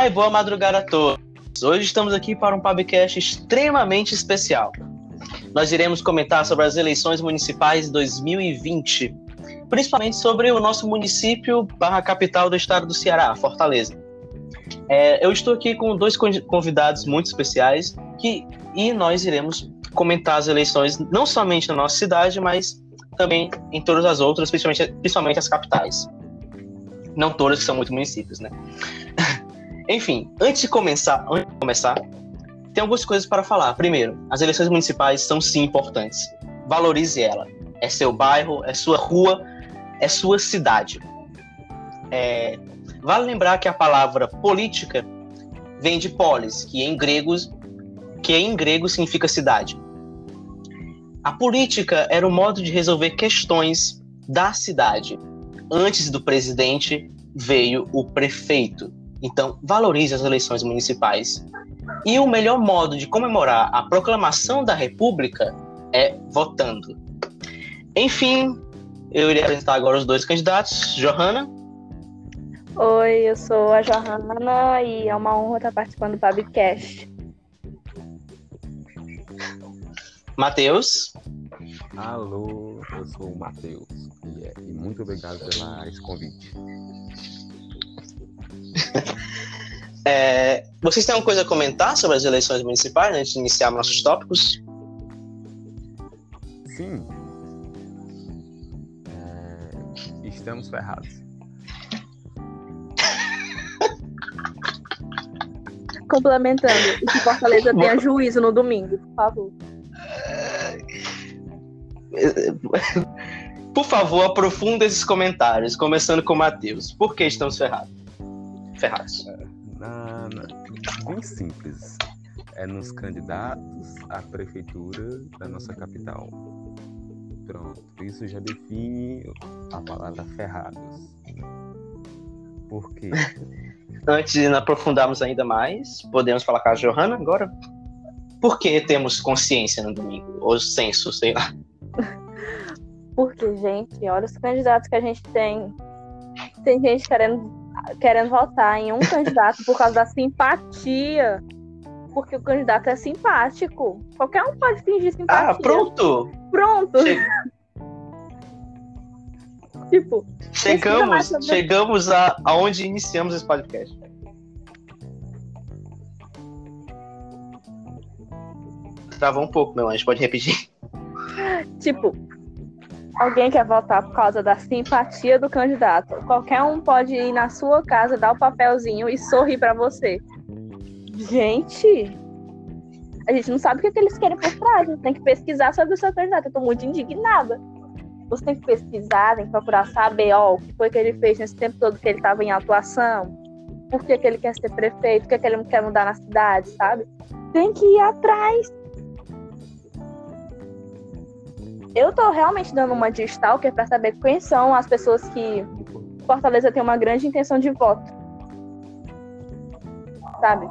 Olá e boa madrugada a todos. Hoje estamos aqui para um podcast extremamente especial. Nós iremos comentar sobre as eleições municipais 2020, principalmente sobre o nosso município barra capital do estado do Ceará, Fortaleza. É, eu estou aqui com dois convidados muito especiais que, e nós iremos comentar as eleições não somente na nossa cidade, mas também em todas as outras, principalmente, principalmente as capitais. Não todas, que são muito municípios, né? Enfim, antes de começar, antes de começar, tem algumas coisas para falar. Primeiro, as eleições municipais são sim importantes. Valorize ela. É seu bairro, é sua rua, é sua cidade. É... Vale lembrar que a palavra política vem de polis, que em gregos, que em grego significa cidade. A política era o modo de resolver questões da cidade. Antes do presidente veio o prefeito. Então, valorize as eleições municipais. E o melhor modo de comemorar a proclamação da República é votando. Enfim, eu irei apresentar agora os dois candidatos. Johanna. Oi, eu sou a Johanna e é uma honra estar participando do Publicast. Matheus. Alô, eu sou o Matheus e, é, e muito obrigado pelo esse convite. É, vocês têm alguma coisa a comentar sobre as eleições municipais antes de iniciar nossos tópicos? Sim. É, estamos ferrados. Complementando, e que Fortaleza tenha juízo no domingo, por favor. Por favor, aprofunda esses comentários, começando com o Matheus. Por que estamos ferrados? Ferrados. É, na, na, bem simples. É nos candidatos à prefeitura da nossa capital. Pronto. Isso já define a palavra ferrados. Por quê? Antes de aprofundarmos ainda mais, podemos falar com a Johanna agora? Por que temos consciência no domingo? Ou senso, sei lá. Porque, gente, olha os candidatos que a gente tem. Tem gente querendo, querendo votar em um candidato por causa da simpatia. Porque o candidato é simpático. Qualquer um pode fingir simpatia. Ah, pronto! Pronto! Che... tipo. Chegamos, chegamos a, aonde iniciamos esse podcast. Travou um pouco, meu anjo. Pode repetir? Tipo, alguém quer votar por causa da simpatia do candidato. Qualquer um pode ir na sua casa, dar o papelzinho e sorrir para você. Gente, a gente não sabe o que, é que eles querem por trás. Gente tem que pesquisar sobre o seu candidato. Eu tô muito indignada. Você tem que pesquisar, tem que procurar saber ó, o que foi que ele fez nesse tempo todo que ele estava em atuação. Por que, que ele quer ser prefeito, o que, que ele quer mudar na cidade, sabe? Tem que ir atrás. Eu tô realmente dando uma de stalker para saber quem são as pessoas que Fortaleza tem uma grande intenção de voto. Sabe?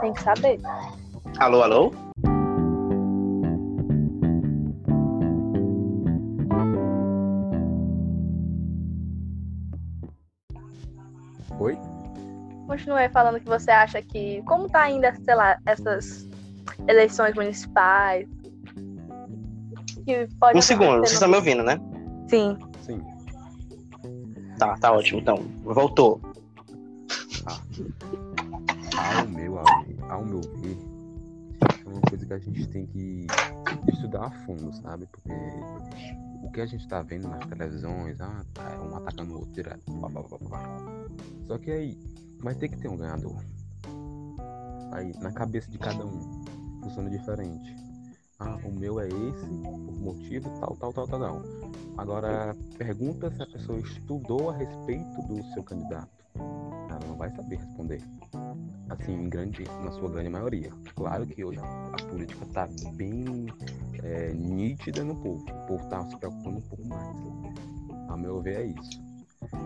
Tem que saber. Alô, alô? Oi? Continue falando que você acha que. Como tá ainda, sei lá, essas eleições municipais, que pode. Um segundo, vocês estão me ouvindo, né? Sim. Sim. Tá, tá ótimo. Então, voltou. Ah. Ao meu, ao, ao meu ver, é uma coisa que a gente tem que estudar a fundo, sabe? Porque o que a gente tá vendo nas televisões, ah, tá, é um atacando o outro direto. Blá, blá, blá, blá. Só que aí vai ter que ter um ganhador. Aí, na cabeça de cada um, funciona diferente ah, o meu é esse, por motivo tal, tal, tal, tal, tal. Agora, pergunta se a pessoa estudou a respeito do seu candidato. Ela não vai saber responder. Assim, em grande, na sua grande maioria. Claro que hoje a política está bem é, nítida no povo. O povo está se preocupando um pouco mais. A meu ver, é isso.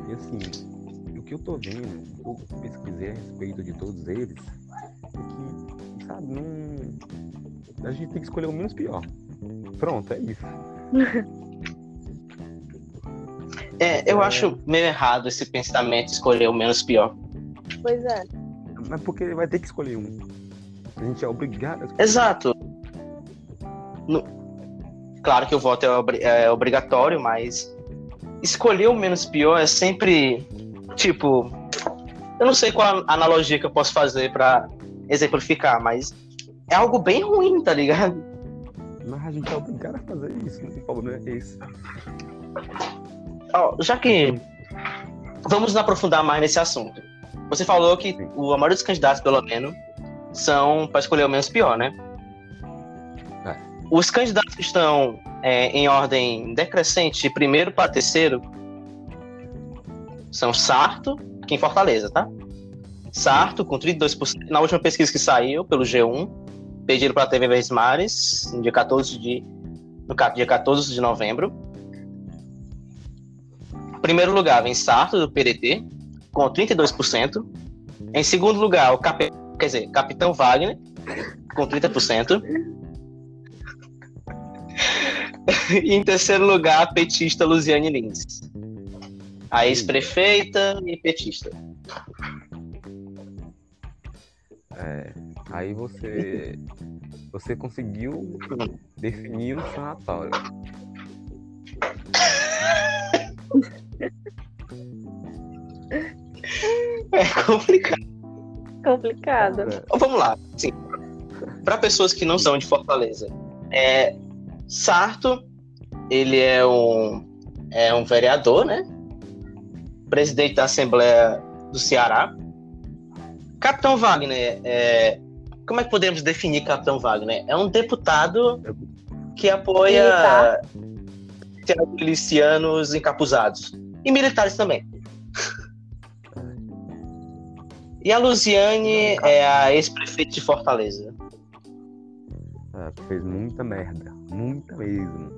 E assim, o que eu tô vendo, eu pesquisei a respeito de todos eles, é que, sabe, não a gente tem que escolher o menos pior. Pronto, é isso. É, eu é... acho meio errado esse pensamento de escolher o menos pior. Pois é. Mas porque vai ter que escolher um. A gente é obrigado a escolher. Exato. No- Claro que o voto é, obri- é obrigatório, mas escolher o menos pior é sempre tipo, eu não sei qual a analogia que eu posso fazer pra exemplificar, mas é algo bem ruim, tá ligado? Mas a gente é obrigado a fazer isso. O problema é esse. Ó, já que vamos nos aprofundar mais nesse assunto. Você falou que Sim. o, a maioria dos candidatos, pelo menos, são para escolher o menos pior, né? É. Os candidatos que estão é, em ordem decrescente, de primeiro para terceiro, são Sarto, aqui em Fortaleza, tá? Sarto, com 32%, na última pesquisa que saiu pelo G1, pedido para a TV Verdes no dia 14 de, no dia 14 de novembro. Em primeiro lugar vem Sarto, do PDT, com 32%. Em segundo lugar, o Cap... quer dizer, Capitão Wagner, com 30%. e em terceiro lugar, a petista Luziane Lins. A ex-prefeita e petista. É, aí você. Você conseguiu definir um sanatório. É complicado. Complicado. É, Então, Vamos lá. Sim. Para pessoas que não são de Fortaleza, é, Sarto, ele é um, é um vereador, né? Presidente da Assembleia do Ceará. Capitão Wagner, é, como é que podemos definir Capitão Wagner? É um deputado que apoia Militar. milicianos encapuzados. E militares também. E a Luziane é a ex-prefeita de Fortaleza. é, fez muita merda. Muita mesmo.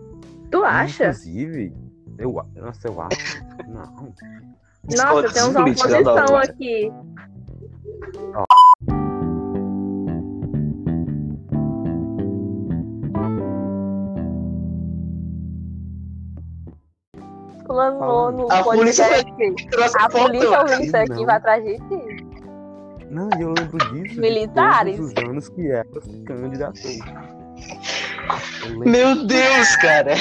Tu acha? Inclusive, eu, nossa, eu acho. Não. Nossa, temos uma oposição aqui. Planou no A polícia podcast. Trouxe A polícia ouvindo isso aqui vai atrás de ti. Não, e eu lembro disso. de Militares. todos os anos que ela se candidatou. Meu Deus, cara.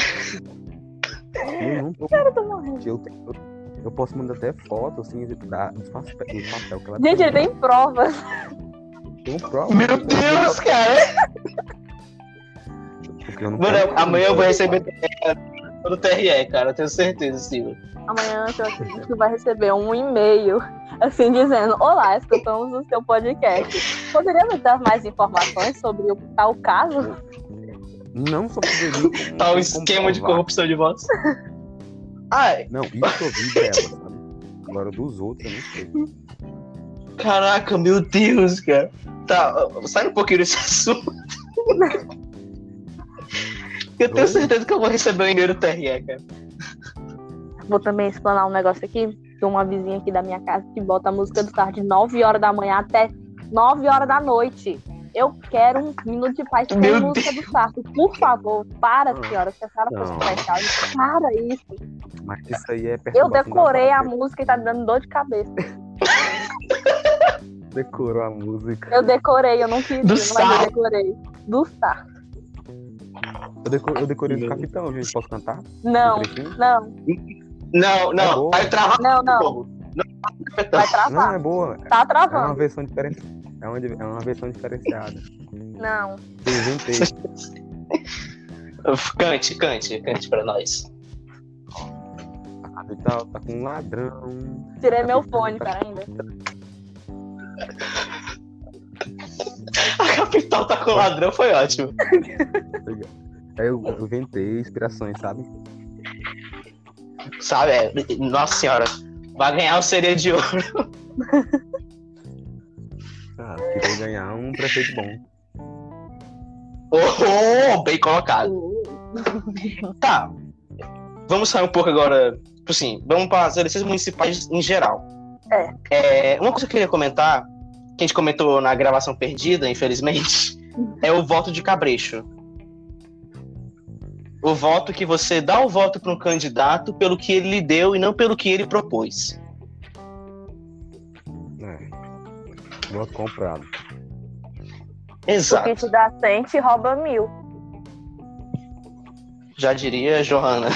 eu não tô. Eu tô morrendo. Eu, eu, eu posso mandar até foto, assim, da, dos papel, do papel que ela Gente, ele tem provas. tem prova. Meu Deus, cara. Porque eu não Mano, amanhã eu vou receber no TRE, cara. Eu tenho certeza, Silvio. Amanhã eu acredito que vai receber um e-mail, assim, dizendo: Olá, escutamos o seu podcast. Poderia me dar mais informações sobre o tal caso? Não só poderia. como- Tá esquema de corrupção de votos. Ai, Não, isso eu vi dela, sabe? Agora dos outros eu não sei. caraca, meu Deus, cara. Tá, sai um pouquinho desse assunto. Eu tenho certeza que eu vou receber o e-mail do TRE, cara. Vou também explanar um negócio aqui. Tem uma vizinha aqui da minha casa que bota a música do Star de 9 horas da manhã até 9 horas da noite. Eu quero um minuto de paz com Meu a música do Sarto. Por favor, para, Não. senhora. Se a senhora fosse prestar, para isso. Mas isso aí é Eu decorei a música e tá me dando dor de cabeça. Decorou a música. Eu decorei, eu não queria, Do mas eu decorei. Do Sarto. Eu, deco- eu decorei do capitão, gente. Posso cantar? Não, não, Não, É não. boa. Vai travar não, não. fogo. Vai Não, travar. é boa. Tá É uma travando. versão diferente. É uma, é uma versão diferenciada. Não. Eu inventei. Cante, cante, cante pra nós. A capital tá com um ladrão. Tirei meu fone, pera ainda. A capital tá com ladrão, foi ótimo. Aí eu eu inventei inspirações, sabe? Sabe? é, Nossa senhora. Vai ganhar o seria de ouro. Ah, queria ganhar um prefeito bom. Oh, bem colocado. Tá. Vamos sair um pouco agora. Tipo assim, vamos para as eleições municipais em geral. É, uma coisa que eu queria comentar, que a gente comentou na gravação perdida, infelizmente, é o voto de cabrecho. O voto que você dá o voto para um candidato pelo que ele lhe deu e não pelo que ele propôs. É. Voto comprado. O Exato. que te dá 100 te rouba mil. Já diria Johanna.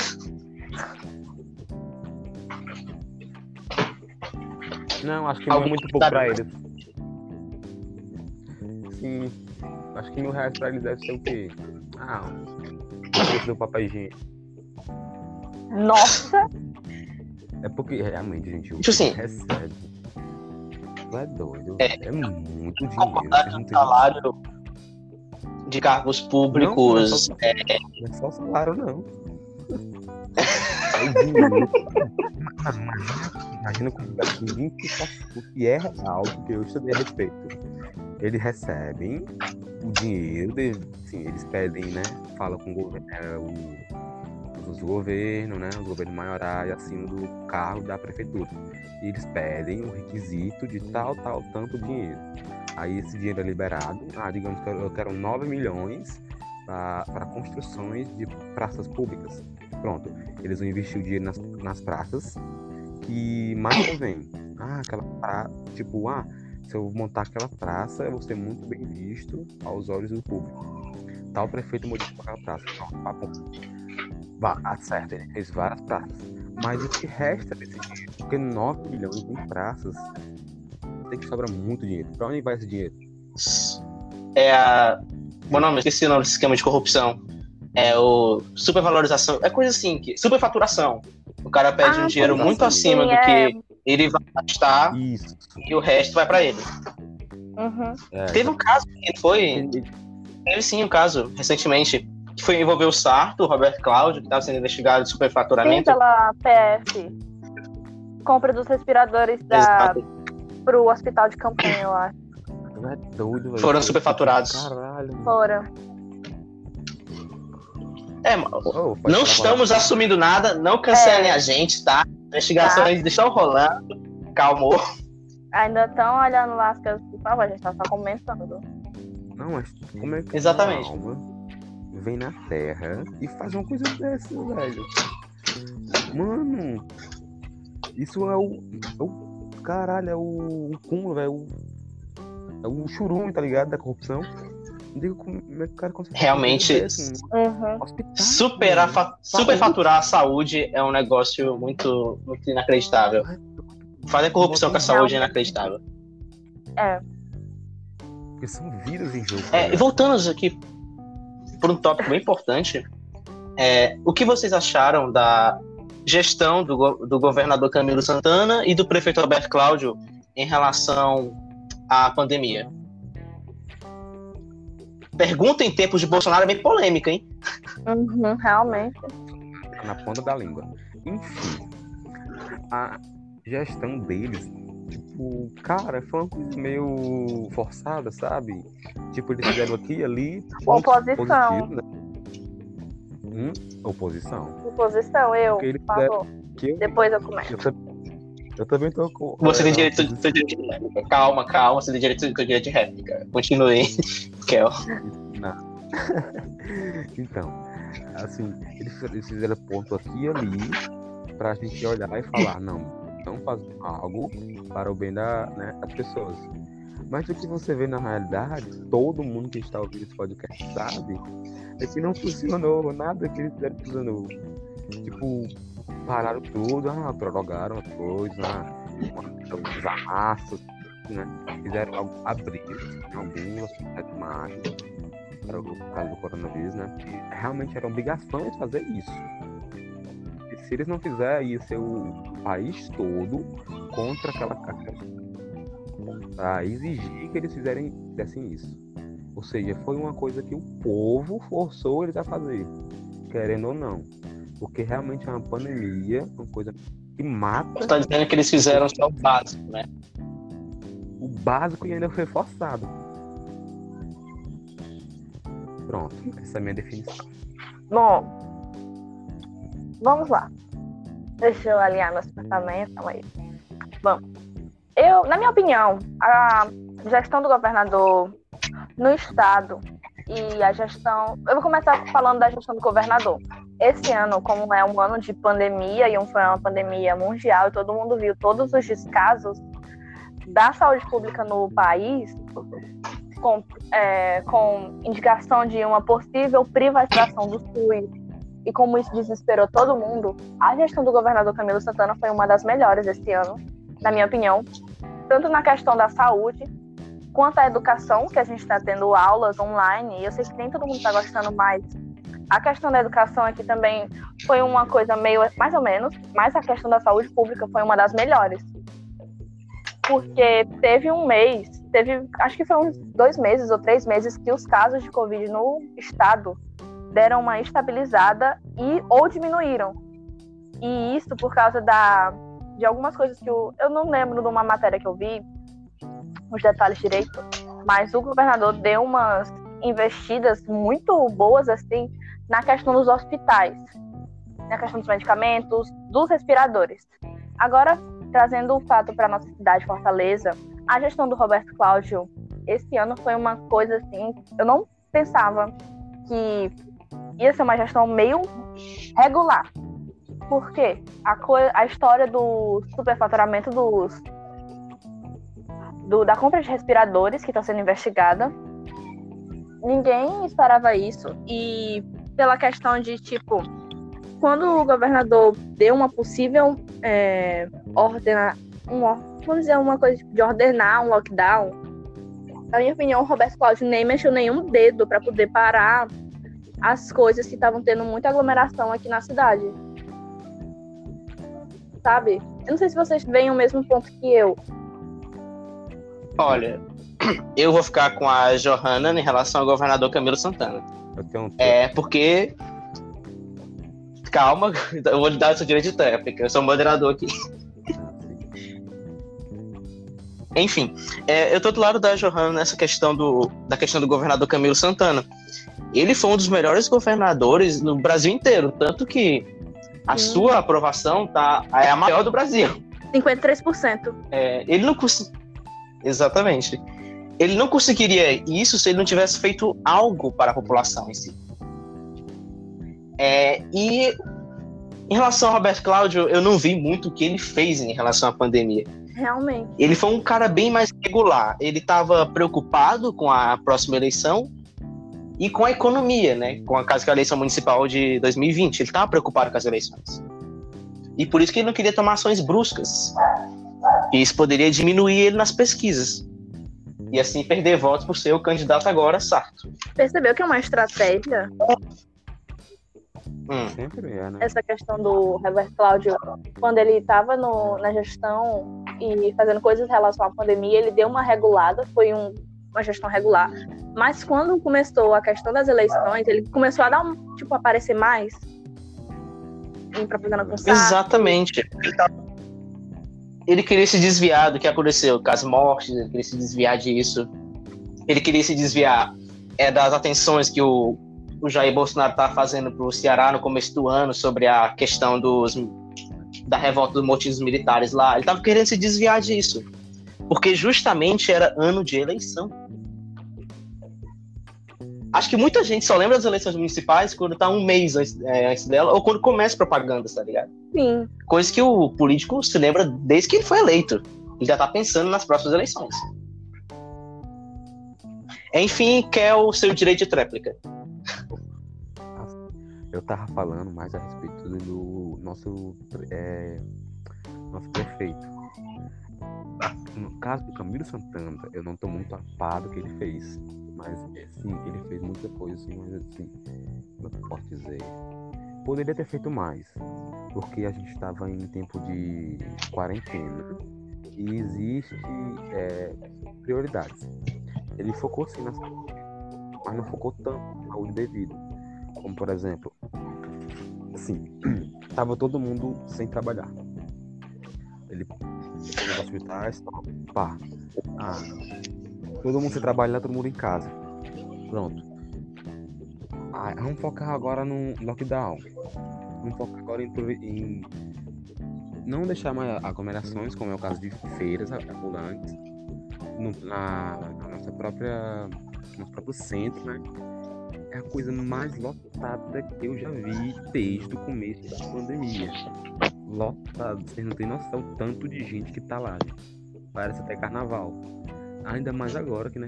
Não, acho que não é muito pouco pra sabe? eles. Sim. Acho que mil reais pra eles deve ser o quê? Ah, preço do papel higiênico. Nossa, É porque realmente, gente, o Tipo assim- recebe. É doido. É. É, muito dinheiro. Concordar vocês que não o têm salário de cargos públicos Não, é, Não é só salário, não. É o dinheiro. Imagina, imagina fica o que é real, porque eu estudei a respeito. Eles recebem o dinheiro, de, assim, eles pedem, né? Fala com o governo, é, o- os governos, né? Os governos maiorais acima do carro da prefeitura. E eles pedem o requisito de tal, tal, tanto dinheiro. Aí esse dinheiro é liberado. Ah, digamos que eu quero 9 milhões para construções de praças públicas. Pronto, eles vão investir o dinheiro nas, nas praças que mais convém. Ah, aquela praça, tipo, ah, se eu montar aquela praça, eu vou ser muito bem visto aos olhos do público. Tal prefeito modificou aquela praça. Pronto, papo. Vá, acerta, ele fez várias praças. Mas o que resta desse dinheiro? Porque 9 milhões em praças tem que sobrar muito dinheiro. Pra onde vai esse dinheiro? é a. Bom nome, esqueci o nome desse esquema de corrupção. É o supervalorização. É coisa assim, que, superfaturação. O cara pede Ah, um dinheiro sim, muito sim, acima do é. que ele vai gastar Isso. e o resto vai pra ele. Uhum. É, Teve um caso que foi. Teve sim um caso recentemente que foi envolver o Sarto, o Roberto Cláudio, que estava sendo investigado de Sim, superfaturamento. pela PF. Compra dos respiradores da, Exato. pro hospital de campanha, eu acho. É doido, velho. Foram superfaturados. Caralho. Mano. Fora. É, pode não falar. estamos assumindo nada, não cancelem É. a gente, tá? Investigações estão rolando. Calmou. Ainda estão olhando lá as coisas, por favor, a gente tá só comentando. Não, mas como é que Exatamente. uma alma vem na Terra e faz uma coisa dessa, velho? Mano, isso é o. É o caralho, é o, o cúmulo, velho. é o- É o churume, tá ligado? Da corrupção. Digo como é que o cara consegue. Realmente, Uhum. Superar, fa- superfaturar a saúde é um negócio muito, muito inacreditável. Fazer corrupção com a saúde é inacreditável. Porque são vidas em jogo. É, velho. e voltando aqui por um tópico bem importante, é, o que vocês acharam da gestão do, go- do governador Camilo Santana e do prefeito Alberto Cláudio em relação à pandemia? Pergunta em tempos de Bolsonaro é bem polêmica, hein? Uhum, realmente. Tá na ponta da língua. Enfim, a gestão deles, tipo, cara, foi uma coisa meio forçada, sabe? Tipo, eles fizeram aqui e ali. Oposição. positivos, né? Hum, oposição. Oposição, eu, Porque ele por favor. Que eu, Depois eu começo. Eu, tam- eu também tô com. Você tem é, direito, de réplica. Calma, calma, você tem direito, seu direito de réplica. Continue, Kel. Então, assim, eles, eles fizeram ponto aqui e ali pra gente olhar e falar, não, não faz algo para o bem da, né, das pessoas. Mas o que você vê na realidade, todo mundo que está ouvindo esse podcast sabe, é que não funcionou, nada que eles fizeram funcionou. Tipo, pararam tudo, ah, prorrogaram as coisas, ah, os né? Fizeram hospitais de margem para o caso do coronavírus, né? E realmente era obrigação de fazer isso. E se eles não fizerem, ser o país todo contra aquela carga. Para exigir que eles fizerem, fizessem isso. Ou seja, foi uma coisa que o povo forçou eles a fazer, querendo ou não. Porque realmente é uma pandemia, uma coisa que mata Você tá dizendo que eles fizeram só o básico, né? o básico e ainda foi forçado. Pronto, essa é a minha definição. Bom, vamos lá. Deixa eu alinhar meus pensamentos. Calma aí. Bom, eu, na minha opinião, a gestão do governador no estado e a gestão. Eu vou começar falando da gestão do governador. Esse ano, como é um ano de pandemia e foi uma pandemia mundial e todo mundo viu todos os descasos da saúde pública no país, com, é, com indicação de uma possível privatização do SUS, e como isso desesperou todo mundo, a gestão do governador Camilo Santana foi uma das melhores esse ano, na minha opinião, tanto na questão da saúde quanto à educação, que a gente está tendo aulas online, e eu sei que nem todo mundo está gostando mais. A questão da educação aqui também foi uma coisa meio, mais ou menos, mas a questão da saúde pública foi uma das melhores. Porque teve um mês, teve, acho que uns dois meses ou três meses que os casos de Covid no estado deram uma estabilizada e ou diminuíram. E isso por causa da, de algumas coisas que eu, eu não lembro de uma matéria que eu vi, os detalhes direito, mas o governador deu umas investidas muito boas assim na questão dos hospitais, na questão dos medicamentos, dos respiradores. Agora, trazendo o fato para nossa cidade, Fortaleza, a gestão do Roberto Cláudio esse ano foi uma coisa assim, eu não pensava que ia ser uma gestão meio regular. Porque a, a história do superfaturamento dos do, da compra de respiradores que está sendo investigada. Ninguém esperava isso. E pela questão de, tipo, quando o governador deu uma possível é, ordena, vamos dizer, uma coisa de ordenar um lockdown, na minha opinião, o Roberto Cláudio nem mexeu nenhum dedo para poder parar as coisas que estavam tendo muita aglomeração aqui na cidade. Sabe? Eu não sei se vocês veem o mesmo ponto que eu, Olha, eu vou ficar com a Johanna em relação ao governador Camilo Santana. Um é, porque. Calma, eu vou lhe dar o seu direito de tréplica, eu sou moderador aqui. Enfim, é, eu tô do lado da Johanna nessa questão do, da questão do governador Camilo Santana. Ele foi um dos melhores governadores no Brasil inteiro, tanto que a hum. sua aprovação tá, é a maior do Brasil. 53%. É, ele não conseguiu Exatamente. Ele não conseguiria isso se ele não tivesse feito algo para a população em si. É, e em relação ao Roberto Cláudio, eu não vi muito o que ele fez em relação à pandemia. Realmente. Ele foi um cara bem mais regular. Ele estava preocupado com a próxima eleição e com a economia, né? Com a, com a eleição municipal de 2020. Ele estava preocupado com as eleições. E por isso que ele não queria tomar ações bruscas. E isso poderia diminuir ele nas pesquisas. E assim perder votos por ser o candidato agora Sarto. Percebeu que é uma estratégia? Hum. Sempre é, né? Essa questão do Herbert Cláudio, quando ele estava na gestão e fazendo coisas em relação à pandemia, ele deu uma regulada, foi um, uma gestão regular. Mas quando começou a questão das eleições, ele começou a dar um, tipo, aparecer mais em propaganda com Exatamente. Ele tava ele queria se desviar do que aconteceu com as mortes, ele queria se desviar disso. Ele queria se desviar é, das atenções que o, o Jair Bolsonaro estava tá fazendo para o Ceará no começo do ano sobre a questão dos, da revolta dos motivos militares lá. Ele estava querendo se desviar disso. Porque justamente era ano de eleição. Acho que muita gente só lembra das eleições municipais quando tá um mês antes, é, antes dela ou quando começa propaganda, tá ligado? Sim. Coisa que o político se lembra desde que ele foi eleito. Ele já tá pensando nas próximas eleições. Enfim, quer o seu direito de tréplica. Eu tava falando mais a respeito do nosso, é, nosso prefeito. No caso do Camilo Santana, eu não tô muito apado do que ele fez. Mas, sim, ele fez muita coisa, assim, mas assim, como eu posso dizer? Poderia ter feito mais, porque a gente estava em tempo de quarentena e existe é, prioridades. Ele focou sim na saúde, mas não focou tanto na saúde devido. Como, por exemplo, assim, tava todo mundo sem trabalhar. Ele nos hospitais, pá. Ah, todo mundo sem trabalhar, todo mundo em casa. Pronto. Ah, vamos focar agora no lockdown. Vamos focar agora em, em não deixar mais aglomerações, como é o caso de feiras ambulantes, no, na, na, nossa própria, nosso próprio centro, né? É a coisa mais lotada que eu já vi desde o começo da pandemia. Lotado, vocês não têm noção tanto de gente que tá lá. parece até carnaval. Ainda mais agora que, né?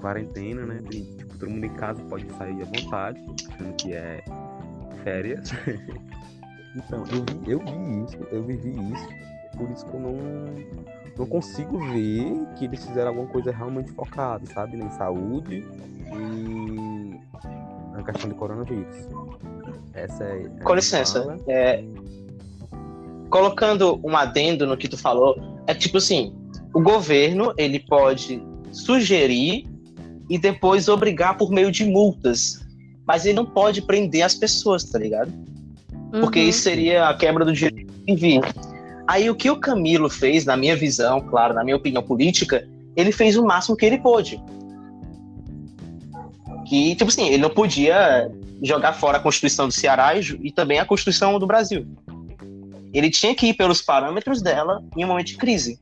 Quarentena, né? Tem, tipo, todo mundo em casa pode sair à vontade, sendo que é férias. então, eu vi, eu vi isso, eu vivi isso, por isso que eu não, não consigo ver que eles fizeram alguma coisa realmente focada, sabe? Em saúde e na questão do coronavírus. Essa é. Com licença. É... Colocando um adendo no que tu falou, é tipo assim, o governo ele pode sugerir e depois obrigar por meio de multas, mas ele não pode prender as pessoas, tá ligado? Porque uhum. isso seria a quebra do direito de vir. Aí o que o Camilo fez, na minha visão, claro, na minha opinião política, ele fez o máximo que ele pôde. Que, tipo assim, ele não podia jogar fora a Constituição do Ceará e também a Constituição do Brasil. Ele tinha que ir pelos parâmetros dela em um momento de crise.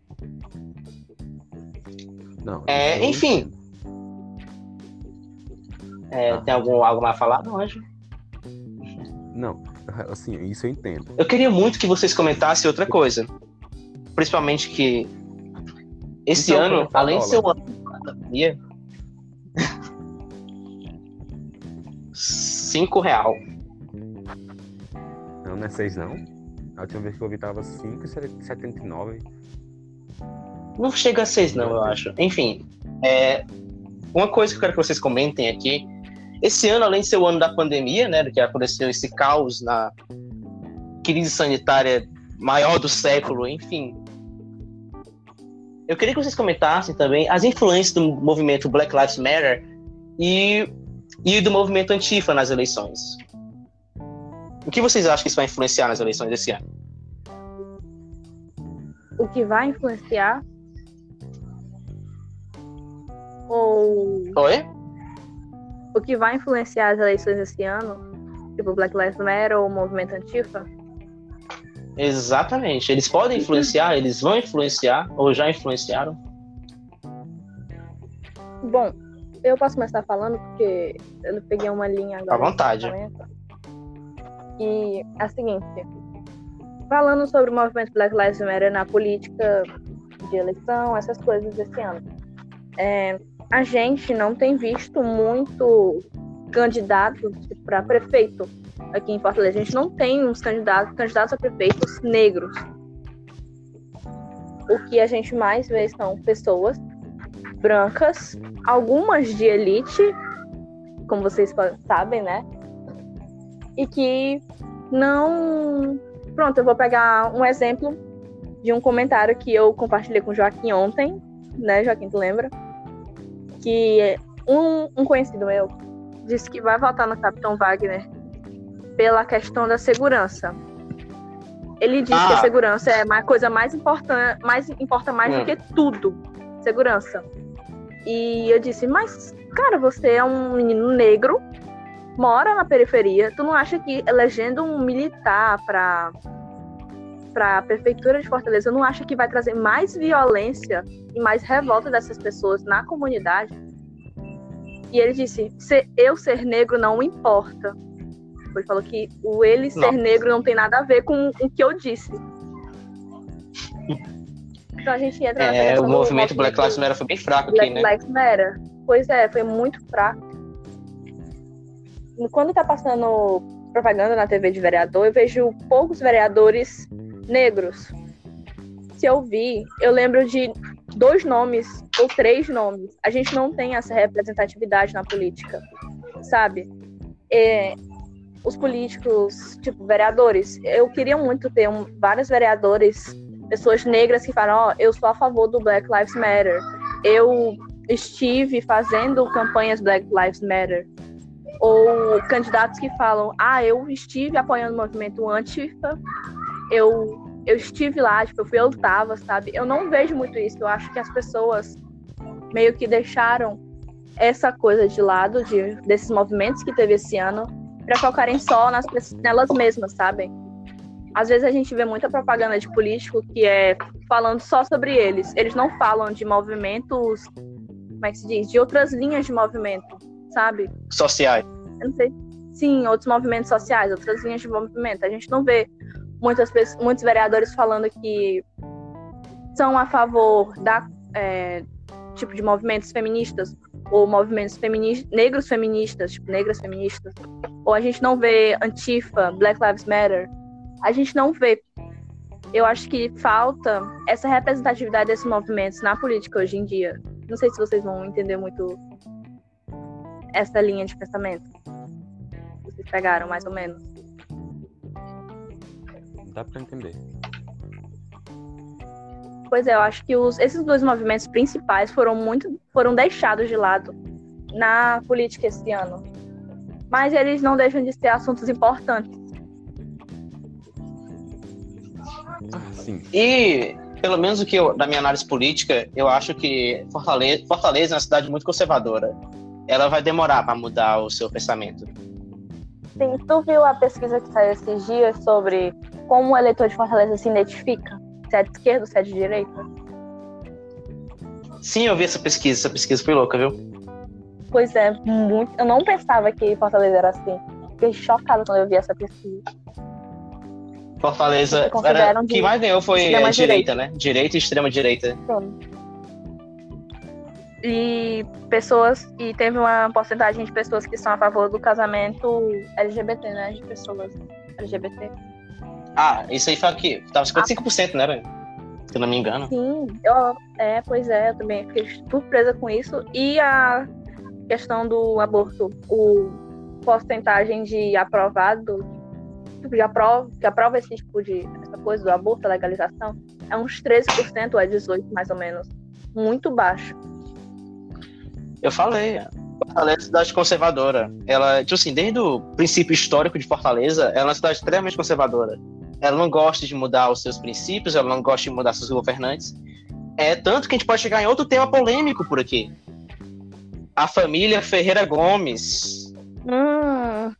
Não, é, enfim. É, ah. Tem algum, algo mais a falar, não, Anjo? Não, assim, isso eu entendo. Eu queria muito que vocês comentassem outra coisa. Principalmente que esse então, ano, além de ser o ano da pandemia, cinco real. Não, não é seis não. A última vez que eu vi tava 5,79. Não chega a 6, não, eu acho. Enfim, é, uma coisa que eu quero que vocês comentem aqui. Esse ano, além de ser o ano da pandemia, né, que aconteceu esse caos na crise sanitária maior do século, enfim. Eu queria que vocês comentassem também as influências do movimento Black Lives Matter e, e do movimento Antifa nas eleições. O que vocês acham que isso vai influenciar nas eleições desse ano? O que vai influenciar? Ou. Oi? O que vai influenciar as eleições desse ano? Tipo Black Lives Matter ou o movimento Antifa? Exatamente. Eles podem influenciar, eles vão influenciar, ou já influenciaram? Bom, eu posso começar falando porque eu peguei uma linha agora. À vontade. E é a seguinte: falando sobre o movimento Black Lives Matter na política de eleição, essas coisas desse ano. É, a gente não tem visto muito candidatos para prefeito aqui em Fortaleza. A gente não tem uns candidatos, candidatos a prefeitos negros. O que a gente mais vê são pessoas brancas, algumas de elite, como vocês sabem, né? E que não. Pronto, eu vou pegar um exemplo de um comentário que eu compartilhei com o Joaquim ontem, né, Joaquim, tu lembra? Que um, um conhecido meu disse que vai votar no Capitão Wagner pela questão da segurança. Ele disse ah. que a ah. segurança é a coisa mais importante, mais importa mais hum. do que tudo. Segurança. E eu disse, mas, cara, você é um menino negro mora na periferia, tu não acha que elegendo um militar para para a prefeitura de Fortaleza, não acha que vai trazer mais violência e mais revolta dessas pessoas na comunidade? E ele disse: ser, eu ser negro não importa. Ele falou que o ele ser negro não tem nada a ver com o que eu disse. Então a gente entra é, o movimento Black Lives Matter foi bem fraco Black aqui, né? Black Lives Matter. Pois é, foi muito fraco quando tá passando propaganda na TV de vereador, eu vejo poucos vereadores negros. Se eu vi, eu lembro de dois nomes ou três nomes. A gente não tem essa representatividade na política, sabe? É, os políticos, tipo, vereadores, eu queria muito ter um, vários vereadores, pessoas negras que falam, ó, oh, eu sou a favor do Black Lives Matter. Eu estive fazendo campanhas Black Lives Matter ou candidatos que falam: ah, eu estive apoiando o movimento Antifa, eu, eu estive lá, tipo, eu fui eu tava, sabe? Eu não vejo muito isso. Eu acho que as pessoas meio que deixaram essa coisa de lado de, desses movimentos que teve esse ano para focarem só nas, nelas mesmas, sabe? Às vezes a gente vê muita propaganda de político que é falando só sobre eles. Eles não falam de movimentos, como é que se diz? De outras linhas de movimento sabe? Sociais. Eu não sei. Sim, outros movimentos sociais, outras linhas de movimento. A gente não vê muitas pessoas, muitos vereadores falando que são a favor da é, tipo de movimentos feministas ou movimentos femini negros feministas, tipo negras feministas, ou a gente não vê Antifa, Black Lives Matter, a gente não vê. Eu acho que falta essa representatividade desses movimentos na política hoje em dia. Não sei se vocês vão entender muito essa linha de pensamento. Vocês pegaram mais ou menos. Dá pra entender. Pois é, eu acho que os, esses dois movimentos principais foram muito foram deixados de lado na política esse ano. Mas eles não deixam de ser assuntos importantes. Sim. E, pelo menos o que eu, da minha análise política, eu acho que Fortaleza, Fortaleza é uma cidade muito conservadora. Ela vai demorar para mudar o seu pensamento. Sim, tu viu a pesquisa que saiu esses dias sobre como o eleitor de Fortaleza se identifica? Se é de esquerda ou se é de direita? Sim, eu vi essa pesquisa. Essa pesquisa foi louca, viu? Pois é, muito. Eu não pensava que Fortaleza era assim. Fiquei chocada quando eu vi essa pesquisa. Fortaleza. Era, um quem mais ganhou foi extrema a direita, né? Direita e extrema direita. Sim. E pessoas. E teve uma porcentagem de pessoas que são a favor do casamento LGBT, né? De pessoas LGBT. Ah, isso aí foi aqui. Tava 55%, né, velho? Se eu não me engano. Sim, eu, é, pois é, eu também fiquei surpresa com isso. E a questão do aborto, o porcentagem de aprovado, tipo, de aprova, que aprova esse tipo de essa coisa do aborto, a legalização, é uns 13% ou é 18%, mais ou menos. Muito baixo. Eu falei. Fortaleza é uma cidade conservadora. Ela, tipo assim, desde o princípio histórico de Fortaleza, ela é uma cidade extremamente conservadora. Ela não gosta de mudar os seus princípios, ela não gosta de mudar seus governantes. É tanto que a gente pode chegar em outro tema polêmico por aqui. A família Ferreira Gomes. Hum,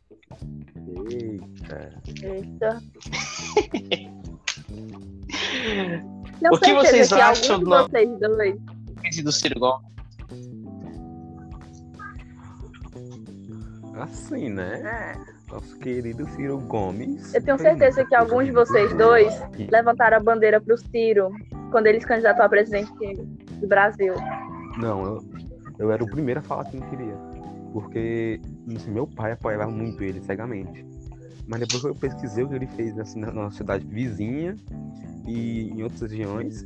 Eita. eita. O que vocês acham do- vocês dois Esse do Ciro Gomes. Assim, né? Nosso querido Ciro Gomes. Eu tenho certeza que alguns de vocês dois levantaram a bandeira pro Ciro quando ele se candidatou a presidente do Brasil. Não, eu, eu era o primeiro a falar que não queria. Porque assim, meu pai apoiava muito ele cegamente. Mas depois que eu pesquisei o que ele fez assim, na nossa cidade vizinha e em outras regiões,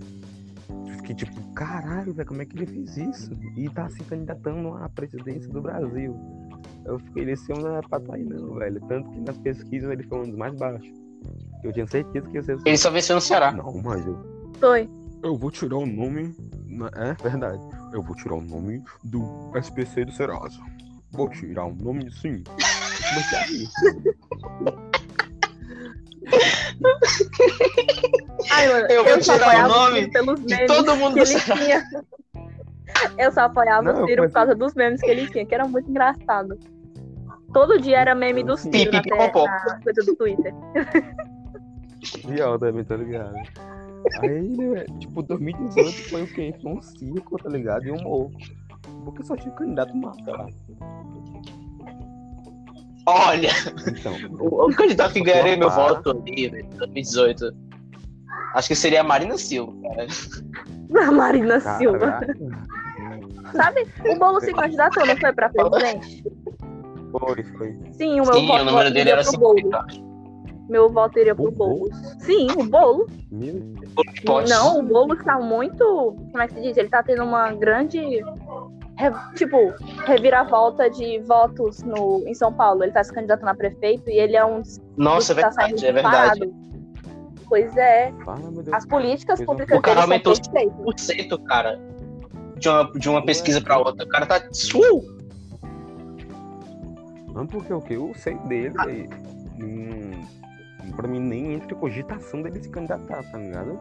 fiquei tipo, caralho, velho, como é que ele fez isso? E tá se candidatando à presidência do Brasil. Eu fiquei, esse homem não é pra tá aí não, velho. Tanto que nas pesquisas ele foi um dos mais baixos. Eu tinha certeza que ia ser. Ele só venceu no Ceará. Não, mas eu, Foi. eu vou tirar o nome. na- É verdade. Eu vou tirar o nome do SPC do Serasa. Vou tirar o nome sim. Eu comecei a rir. Ai, mano, Eu vou só tirar o nome De todo mundo que do Ceará. tinha. Eu só apoiava Não, o Ciro mas- por causa dos memes que ele tinha, que era muito engraçado. Todo dia era meme do. Ciro na, Pipi, popó. na coisa do Twitter. Ó, também, tá ligado? Aí, né, tipo, 2018 foi o quê? Foi um circo, tá ligado? E um morro. Porque só tinha candidato mata lá. Olha, Então. o, o candidato que ganharia meu Para. voto ali, velho, em 2018. Acho que seria a Marina Silva, cara. Marina Silva. Sabe? O Bolo se candidatou, não foi pra presidente? Foi, foi. Sim, o meu Sim, voto o número dele era pro 50. Bolo. eu acho. Meu voto iria pro O Bolo. Sim, o Bolo. Meu. Não, o Bolo tá muito. Como é que se diz? Ele tá tendo uma grande. re- Tipo, reviravolta de votos no, em São Paulo. Ele tá se candidatando a prefeito e ele é um Nossa, é tá saindo verdade, é verdade. disparado. Pois é, as políticas públicas O cara aumentou são perfeitas. 100%, cara. De uma, de uma pesquisa pra outra. O cara tá. Uh! Não, porque o que eu sei dele, hum, pra mim nem entra cogitação dele se candidatar, tá ligado?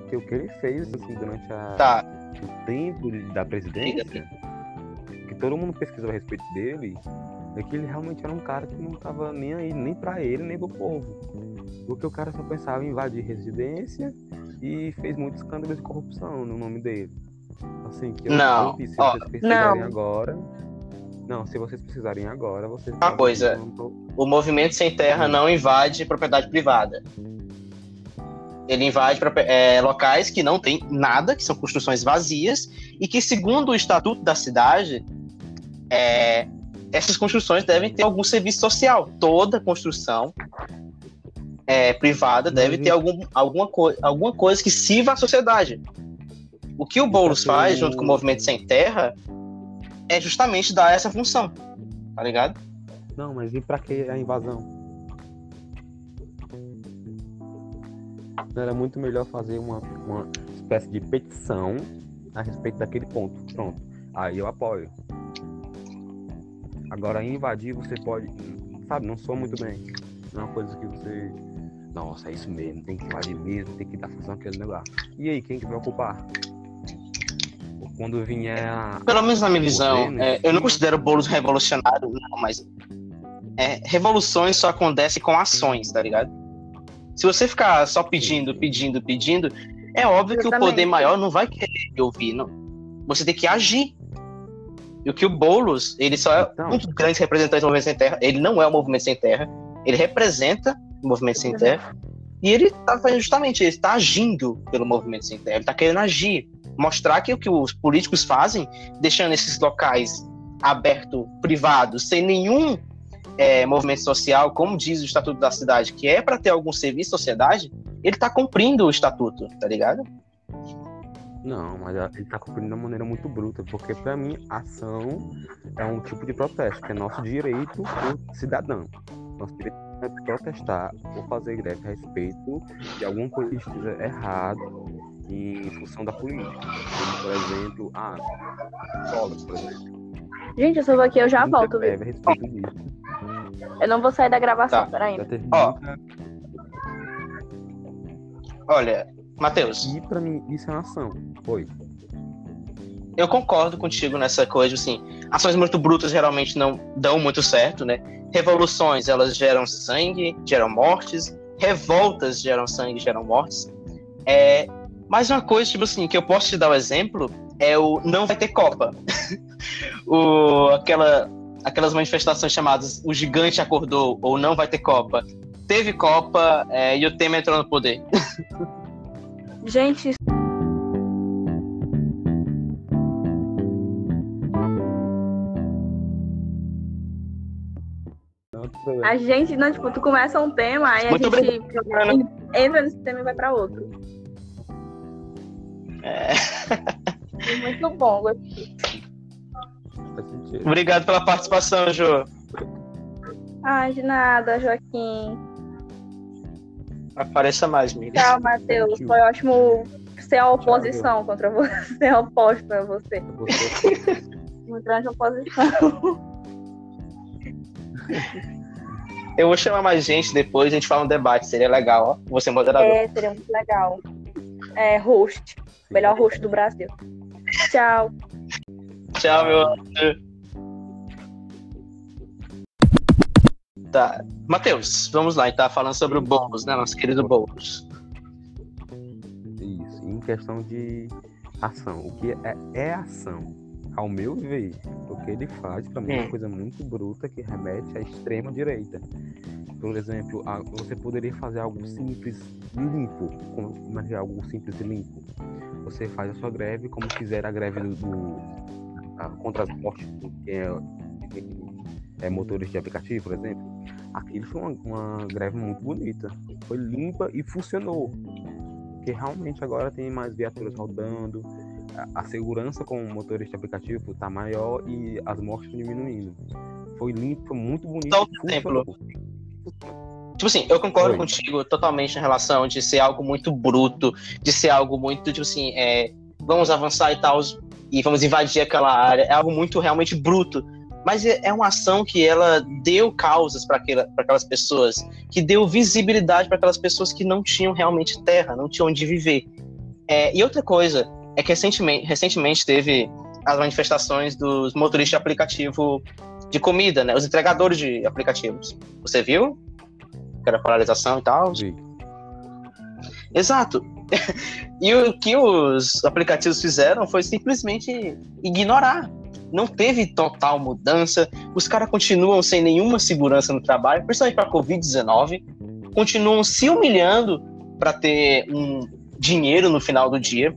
Porque o que ele fez, assim, durante a, Tá. o tempo da presidência, que todo mundo pesquisou a respeito dele, é que ele realmente era um cara que não tava nem aí, nem pra ele, nem pro povo. Porque o cara só pensava em invadir residência e fez muitos escândalos de corrupção no nome dele. Assim, que eu, Não, vi, se ó, vocês pesquisarem não. agora. Não, se vocês pesquisarem agora, vocês. Uma coisa. O movimento sem terra não invade propriedade privada. Ele invade pra, é, locais que não tem nada, que são construções vazias, e que, segundo o estatuto da cidade, é, essas construções devem ter algum serviço social. Toda construção é, privada deve ter algum, alguma, co alguma coisa que sirva à sociedade. O que o Boulos faz, junto com o Movimento Sem Terra, é justamente dar essa função. Tá ligado? Não, mas e pra que a invasão? Era muito melhor fazer uma, uma espécie de petição a respeito daquele ponto. Pronto. Aí eu apoio. Agora, invadir, você pode. Sabe, não sou muito bem. Não é uma coisa que você. Nossa, é isso mesmo, tem que invadir mesmo, tem que dar função àquele negócio. E aí, quem que vai ocupar? Quando vier a. Pelo menos na minha visão, é, eu não considero bolos revolucionários, não, mas. É, revoluções só acontecem com ações, tá ligado? Se você ficar só pedindo, pedindo, pedindo, é óbvio Exatamente. que o poder maior não vai querer ouvir, não. Você tem que agir. E o que o Boulos, ele só é então. um dos grandes representantes do Movimento Sem Terra. Ele não é o Movimento Sem Terra. Ele representa o Movimento Sem Terra. E ele está fazendo justamente, ele está agindo pelo Movimento Sem Terra. Ele está querendo agir. Mostrar que o que os políticos fazem, deixando esses locais abertos, privados, sem nenhum é, movimento social, como diz o Estatuto da Cidade, que é para ter algum serviço à sociedade, ele está cumprindo o Estatuto, tá ligado? Não, mas ele está cumprindo de uma maneira muito bruta, porque para mim ação é um tipo de protesto, que é nosso direito do cidadão. Nosso direito protestar ou fazer greve a respeito de alguma coisa que esteja errado em função da política. Como, por exemplo, ah, escolas, por exemplo. Gente, eu sou aqui, eu já volto. Viu? A respeito disso. Eu não vou sair da gravação, tá. peraí. Ó. Olha, Matheus. E pra mim, isso é uma ação. Foi. Eu concordo contigo nessa coisa, assim. Ações muito brutas geralmente não dão muito certo, né? Revoluções, elas geram sangue, geram mortes. Revoltas geram sangue, geram mortes. É, mas uma coisa, tipo assim, que eu posso te dar o um exemplo é o não vai ter Copa. o, aquela, aquelas manifestações chamadas O Gigante Acordou ou Não Vai Ter Copa. Teve Copa é, e o Temer entrou no poder. Gente. A gente, não, tipo, tu começa um tema, aí Muito a gente obrigado. entra nesse tema e vai pra outro. É. Muito bom, gostei. Obrigado pela participação, Jo. Ai, de nada, Joaquim. Apareça mais, Miriam. Tchau, Matheus. Foi ótimo ser a oposição Tchau, contra você. Ser oposto a você. Muito grande oposição. Eu vou chamar mais gente depois, a gente fala um debate, seria legal, ó. Você moderador. É, seria muito legal. É, host. Melhor host do Brasil. Tchau. Tchau, meu anjo. Tá. Matheus, vamos lá, então, falando sobre o Boulos, né? Nosso querido Boulos. Isso, em questão de ação. O que é, é ação? Ao meu ver, o que ele faz, para mim, é uma hum. coisa muito bruta que remete à extrema direita. Por exemplo, você poderia fazer algo simples e limpo, mas é algo simples e limpo. Você faz a sua greve como fizer a greve do, do a, contra as mortes, que é, é motores de aplicativo, por exemplo aquilo foi uma, uma greve muito bonita. Foi limpa e funcionou. Porque realmente agora tem mais viaturas rodando, a, segurança com o motorista aplicativo está maior e as mortes estão diminuindo. Foi limpo, foi muito bonito. Só um exemplo. Tipo assim, eu concordo Oi. contigo totalmente em relação de ser algo muito bruto, de ser algo muito, tipo assim, é, vamos avançar e tal, e vamos invadir aquela área. É algo muito realmente bruto mas é, é uma ação que ela deu causas para aquelas pessoas, que deu visibilidade para aquelas pessoas que não tinham realmente terra, não tinham onde viver. É, e outra coisa é que recentemente, recentemente teve as manifestações dos motoristas de aplicativo de comida, né? Os entregadores de aplicativos. Você viu? Que era paralisação e tal. Sim. Exato. e o que os aplicativos fizeram foi simplesmente ignorar não teve total mudança, os caras continuam sem nenhuma segurança no trabalho, principalmente para a Covid-19, continuam se humilhando para ter um dinheiro no final do dia.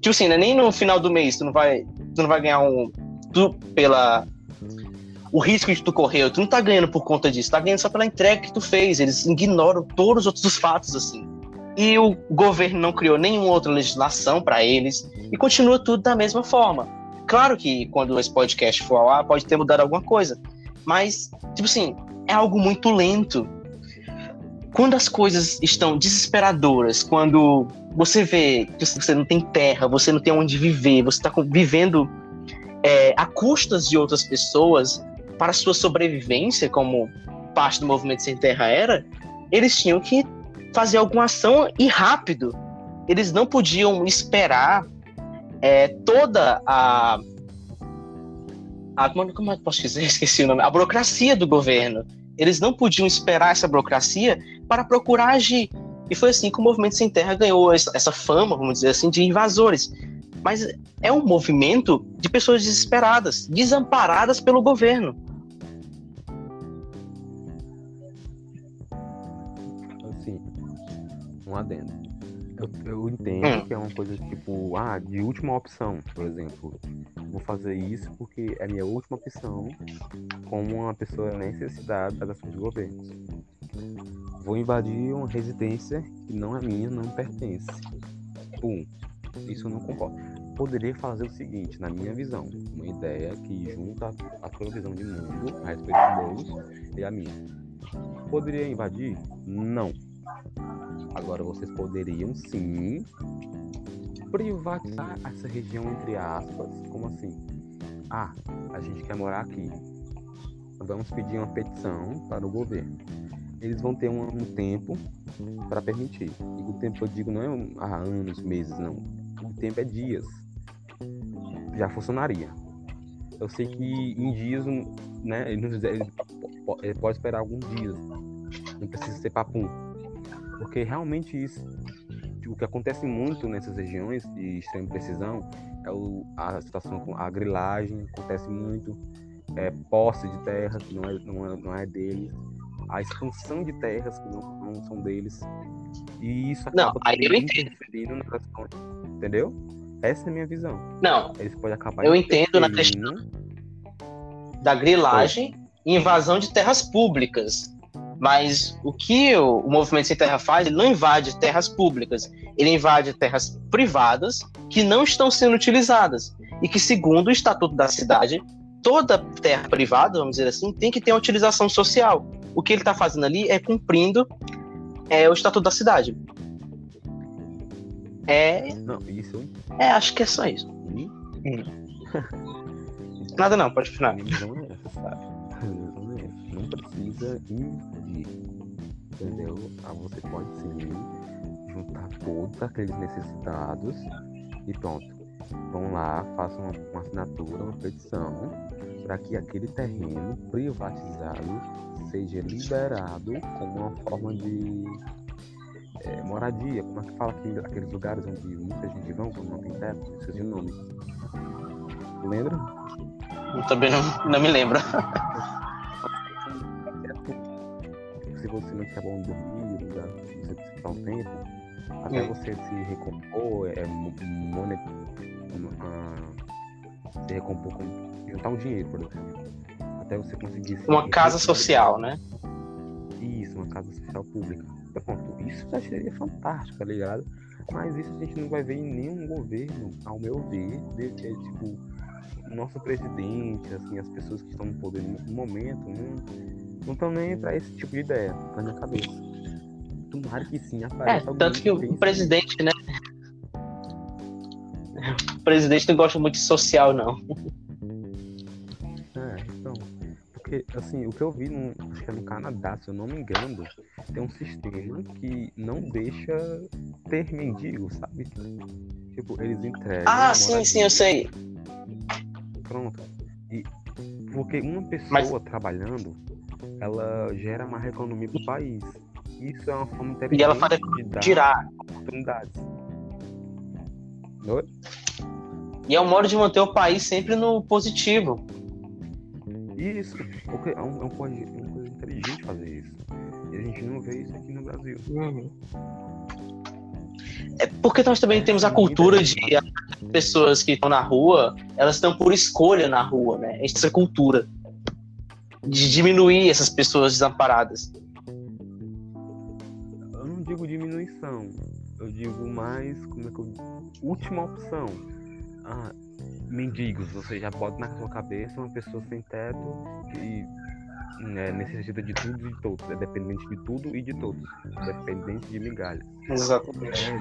Tipo assim, né? nem no final do mês tu não vai, tu não vai ganhar um. Tu, pela. O risco que tu correu, tu não tá ganhando por conta disso, tá ganhando só pela entrega que tu fez. Eles ignoram todos os outros fatos, assim. E o governo não criou nenhuma outra legislação para eles e continua tudo da mesma forma. Claro que quando esse podcast for ao ar, pode ter mudado alguma coisa. Mas, tipo assim, é algo muito lento. Quando as coisas estão desesperadoras, quando você vê que você não tem terra, você não tem onde viver, você está vivendo é, a custas de outras pessoas para sua sobrevivência, como parte do movimento sem terra era, eles tinham que fazer alguma ação e rápido. Eles não podiam esperar é, toda a, a como é que posso dizer? Esqueci o nome. A burocracia do governo. Eles não podiam esperar essa burocracia para procurar agir. E foi assim que o Movimento Sem Terra ganhou essa, fama, vamos dizer assim, de invasores. Mas é um movimento de pessoas desesperadas, desamparadas pelo governo. Assim, um adendo. Eu, eu entendo hum. que é uma coisa tipo, ah, de última opção, por exemplo. Vou fazer isso porque é minha última opção como uma pessoa necessidade das ações do governo. Vou invadir uma residência que não é minha, não pertence. Um, isso eu não concordo. Poderia fazer o seguinte, na minha visão, uma ideia que junta a tua visão de mundo a respeito do Boulos e a minha. Poderia invadir? Não. Agora vocês poderiam sim privatizar essa região entre aspas, como assim? Ah, a gente quer morar aqui. Vamos pedir uma petição para o governo eles vão ter um, um tempo para permitir. E o tempo eu digo não é há anos, meses, não. O tempo é dias. Já funcionaria. Eu sei que em dias, né, ele, ele pode esperar alguns dias. Não precisa ser papum. Porque realmente isso, o que acontece muito nessas regiões de extrema precisão é o, a situação com a grilagem, acontece muito, é, posse de terra que não é, não é, não é deles a expansão de terras que não, não são deles. E isso acaba não, aí eu questão, entendeu? Essa é a minha visão. Não. Eles podem acabar Eu entendo na questão da grilagem e invasão de terras públicas. Mas o que o, o Movimento Sem Terra faz, ele não invade terras públicas, ele invade terras privadas que não estão sendo utilizadas. E que, segundo o Estatuto da Cidade, toda terra privada, vamos dizer assim, tem que ter uma utilização social o que ele está fazendo ali é cumprindo é, o estatuto da cidade. É. Não, isso. É, acho que é só isso. Hum. Nada não, pode continuar. Não é sabe? Não é. Não precisa invadir. Entendeu? Ah, você pode sim juntar todos aqueles necessitados e pronto. Vão lá, façam uma, uma assinatura, uma petição para que aquele terreno privatizado seja liberado como uma forma de é, moradia. Como é que fala aqui, aqueles lugares onde muita gente vão quando não tem teto? Esqueci o nome. Lembra? Eu também não, não me lembro. Se você não quer bom dormir, você precisa um tempo, até hum. você se recompor, é, monet, uh, se recompor com juntar um dinheiro, por exemplo até você conseguir. Uma casa social, né? Isso, uma casa social pública. Pronto, isso já seria fantástico, tá ligado? Mas isso a gente não vai ver em nenhum governo, ao meu ver, de, de, tipo, nosso presidente, assim, as pessoas que estão no poder no momento, não estão nem para esse tipo de ideia, na minha cabeça. Tomara que sim, apareça É, tanto que o presidente, né? O presidente não gosta muito de social, não. Porque, assim, o que eu vi, no, acho que é no Canadá, se eu não me engano, tem um sistema que não deixa ter mendigo, sabe? Tipo, eles entregam. Ah, sim, sim, eu sei. Pronto. E porque uma pessoa Mas... trabalhando, ela gera mais economia pro país. Isso é uma forma e ela faz de tirar oportunidades. Oi? E é um modo de manter o país sempre no positivo. Isso, porque é, um, é, uma coisa, é uma coisa inteligente fazer isso. E a gente não vê isso aqui no Brasil. Uhum. É porque nós também temos a cultura de as pessoas que estão na rua, elas estão por escolha na rua, né? Essa cultura de diminuir essas pessoas desamparadas. Eu não digo diminuição, eu digo mais como é que eu... última opção. Ah, mendigos, você já bota na sua cabeça uma pessoa sem teto e né, necessita de tudo e de todos, é dependente de tudo e de todos, dependente de migalhas. Exatamente. É,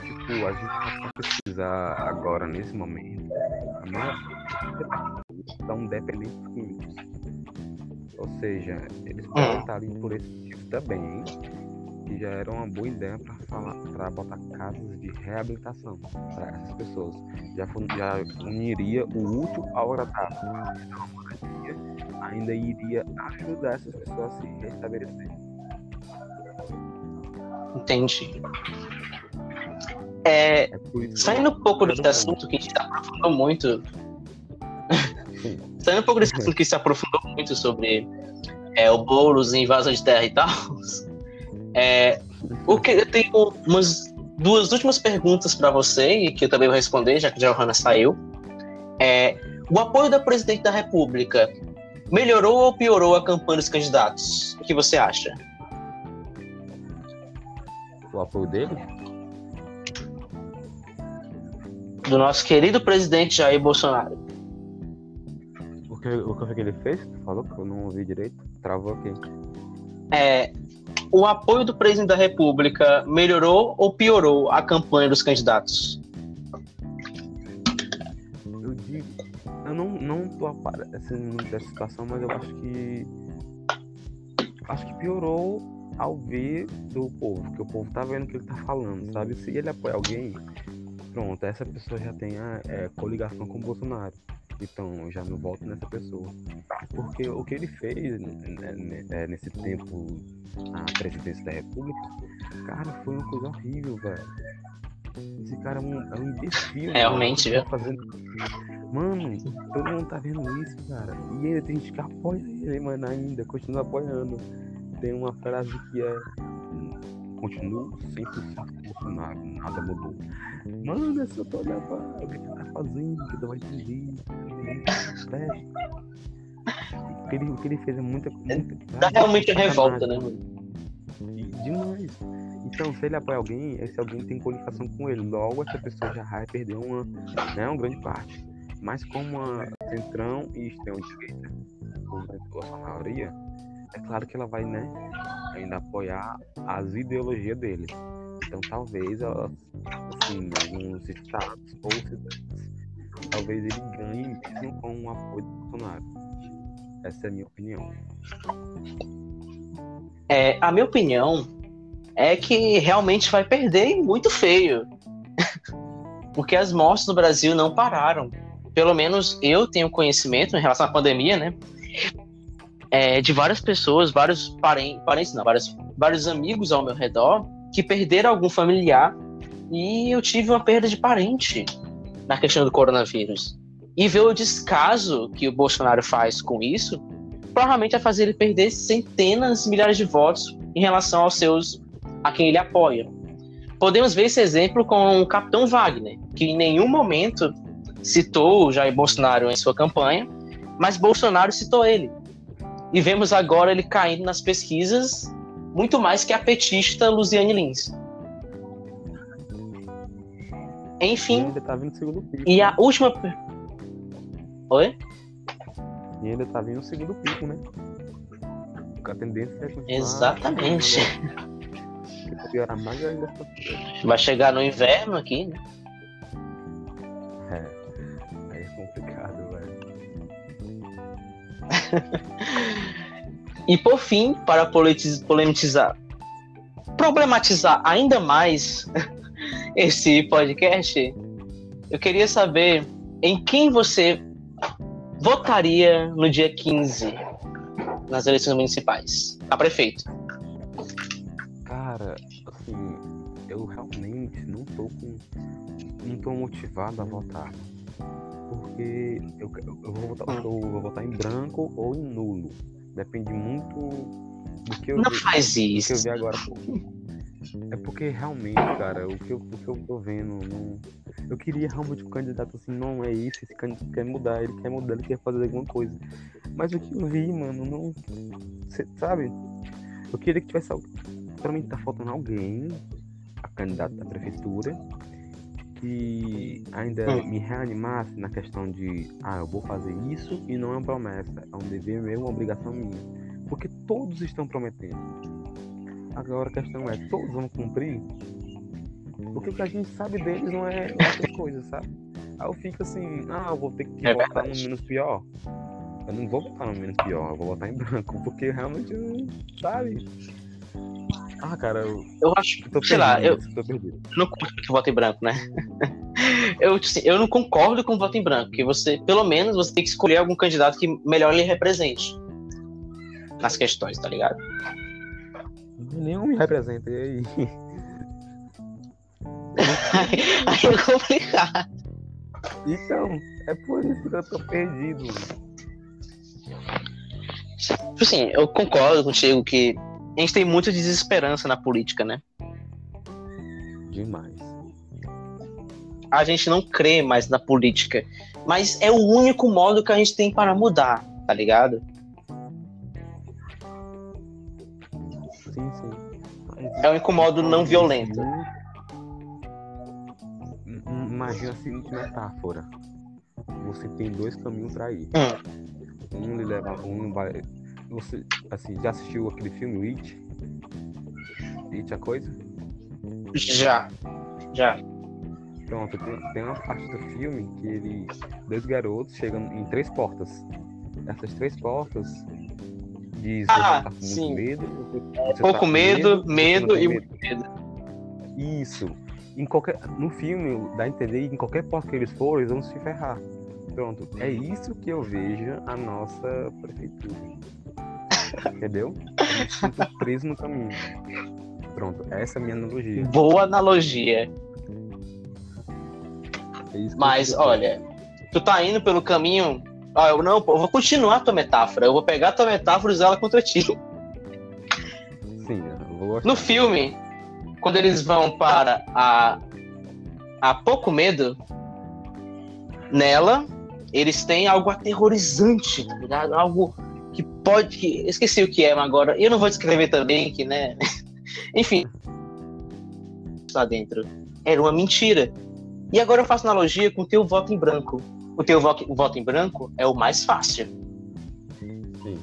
tipo, a gente vai pesquisar agora, nesse momento, a maior estão dependentes químicos. Ou seja, eles podem estar ali por esse motivo também, que já era uma boa ideia para falar, para botar casas de reabilitação para essas pessoas. Já, já uniria o útil ao agradável. Então, a moradia ainda iria ajudar essas pessoas a se restabelecer. Entendi. É, é saindo um pouco desse assunto que a gente aprofundou muito. saindo um pouco desse assunto que se aprofundou muito sobre é, o Boulos em invasão de terra e tal. É, o que eu tenho umas duas últimas perguntas para você e que eu também vou responder, já que a Johanna saiu. É, o apoio da presidente da República melhorou ou piorou a campanha dos candidatos? O que você acha? O apoio dele? Do nosso querido presidente Jair Bolsonaro. O que, o que ele fez? Falou que eu não ouvi direito? Travou aqui. É, o apoio do presidente da República melhorou ou piorou a campanha dos candidatos? Eu digo, eu não, não tô aparecendo muito dessa situação, mas eu acho que acho que piorou ao ver do povo, que o povo tá vendo o que ele tá falando, sabe? Se ele apoia alguém, pronto, essa pessoa já tem a é, coligação com o Bolsonaro. Então eu já não voto nessa pessoa. Porque o que ele fez né, né, é, nesse tempo na presidência da República, cara, foi uma coisa horrível, velho. Esse cara é um, é um imbecil. Realmente, viu? Tá fazendo... Mano, todo mundo tá vendo isso, cara. E ainda tem gente que apoia ele, mano, ainda, continua apoiando. Tem uma frase que é continuo 100% com Bolsonaro, nada mudou. Mano, é só tô pra o que ele tá fazendo, que tu vai entender. O que ele, o que ele fez é muita. muita Dá realmente a revolta, né, mano? Demais. Então, se ele apoia alguém, esse alguém tem coligação com ele. Logo, essa pessoa já vai perder uma, né, uma grande parte. Mas como a centrão e extrema-direita, a sua maioria, é claro que ela vai, né, ainda apoiar as ideologias dele. Então talvez ela, assim, alguns estados ou cidades, talvez ele ganhe mesmo com o apoio do Bolsonaro. Essa é a minha opinião. É, a minha opinião é que realmente vai perder muito feio. Porque as mortes no Brasil não pararam. Pelo menos eu tenho conhecimento em relação à pandemia, né? é, de várias pessoas, vários parentes, parentes não, vários, vários amigos ao meu redor que perderam algum familiar e eu tive uma perda de parente na questão do coronavírus. E ver o descaso que o Bolsonaro faz com isso, provavelmente vai fazer ele perder centenas, milhares de votos em relação aos seus a quem ele apoia. Podemos ver esse exemplo com o Capitão Wagner, que em nenhum momento citou Jair Bolsonaro em sua campanha, mas Bolsonaro citou ele. E vemos agora ele caindo nas pesquisas muito mais que a petista Luziane Lins. Enfim. E ainda tá vindo segundo pico. E a última. Oi? E ainda tá vindo o segundo pico, né? A tendência é continuar. Exatamente. Piorar mais ainda. Vai chegar no inverno aqui, né? É. Aí é complicado, velho. e por fim, para polemizar, problematizar ainda mais esse podcast, eu queria saber em quem você votaria no dia 15 nas eleições municipais a prefeito. Cara, assim, eu realmente não tô com não tô motivado a votar porque eu, eu, vou votar, eu vou votar em branco ou em nulo. Depende muito do que eu Não vi, faz isso. Do que eu vi agora. É porque realmente, cara, o que eu, o que eu tô vendo, não... eu queria realmente um candidato assim, não é isso, esse candidato quer mudar, ele quer mudar, ele quer fazer alguma coisa. Mas o que eu vi, mano, não. Cê, sabe? Eu queria que tivesse. Pra mim tá faltando alguém, a candidata da prefeitura, que ainda Hum. me reanimasse na questão de, ah, eu vou fazer isso e não é uma promessa, é um dever meu, uma obrigação minha. Porque todos estão prometendo. Agora a questão é, todos vão cumprir? Porque o que a gente sabe deles não é essas coisas, sabe? Aí eu fico assim, ah, eu vou ter que É votar no menos pior. Eu não vou votar no menos pior, eu vou votar em branco, porque realmente eu não, sabe? Ah, cara, eu Eu acho, eu tô sei lá, eu, perdido, tô perdido. não curto que voto em branco, né? eu, assim, eu não concordo com o voto em branco, que você, pelo menos, você tem que escolher algum candidato que melhor lhe represente nas questões, tá ligado? Nenhum me representa, e aí? Aí é complicado. Então, é por isso que eu tô perdido. Tipo assim, eu concordo contigo que a gente tem muita desesperança na política, né? Demais. A gente não crê mais na política. Mas é o único modo que a gente tem para mudar, tá ligado? É o único modo não violento. Im- Imagina a seguinte metáfora. Você tem dois caminhos pra ir. Hum. Um lhe leva. Um vai. Você, assim, já assistiu aquele filme It? It a coisa? Já. Já. Pronto, tem, tem uma parte do filme que ele. Dois garotos chegam em três portas. Essas três portas diz Ah, você tá com sim. medo. Você, você tá Pouco com medo, medo tem e medo. muito medo. Isso. Em qualquer, no filme, dá a entender em qualquer porta que eles forem, eles vão se ferrar. Pronto. É isso que eu vejo a nossa prefeitura. Entendeu? Eu me sinto preso no caminho. Pronto, essa é a minha analogia. Boa analogia. É Mas, olha, tu tá indo pelo caminho. Ah, eu não, eu vou continuar a tua metáfora. Eu vou pegar a tua metáfora e usar ela contra ti. Sim, eu vou. No filme, quando eles vão para a, a Pouco Medo, nela, eles têm algo aterrorizante, tá ligado? Algo que pode. Que, esqueci o que é, mas agora. Eu não vou descrever também, que, né? Enfim. Lá dentro. Era uma mentira. E agora eu faço analogia com o teu voto em branco. O teu vo- o voto em branco é o mais fácil Sim.